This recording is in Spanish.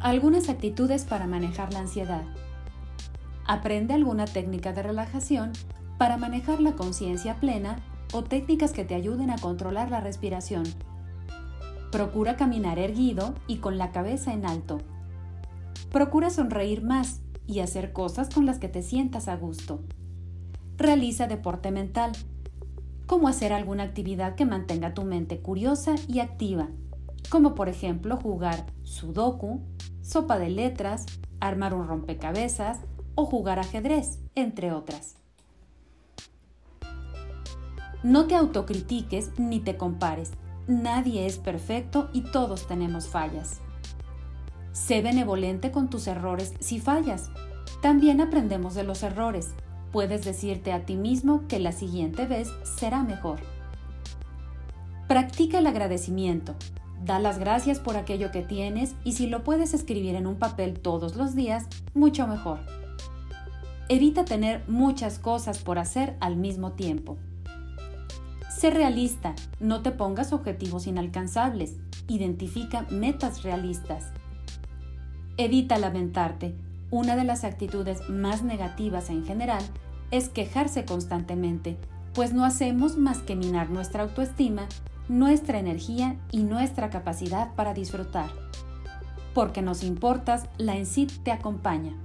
Algunas actitudes para manejar la ansiedad. Aprende alguna técnica de relajación para manejar la conciencia plena o técnicas que te ayuden a controlar la respiración. Procura caminar erguido y con la cabeza en alto. Procura sonreír más y hacer cosas con las que te sientas a gusto. Realiza deporte mental, como hacer alguna actividad que mantenga tu mente curiosa y activa, como por ejemplo jugar sudoku, sopa de letras, armar un rompecabezas o jugar ajedrez, entre otras. No te autocritiques ni te compares. Nadie es perfecto y todos tenemos fallas. Sé benevolente con tus errores si fallas. También aprendemos de los errores. Puedes decirte a ti mismo que la siguiente vez será mejor. Practica el agradecimiento. Da las gracias por aquello que tienes y si lo puedes escribir en un papel todos los días, mucho mejor. Evita tener muchas cosas por hacer al mismo tiempo. Sé realista, no te pongas objetivos inalcanzables, identifica metas realistas. Evita lamentarte. Una de las actitudes más negativas en general es quejarse constantemente, pues no hacemos más que minar nuestra autoestima nuestra energía y nuestra capacidad para disfrutar. Porque nos importas, la ENSID te acompaña.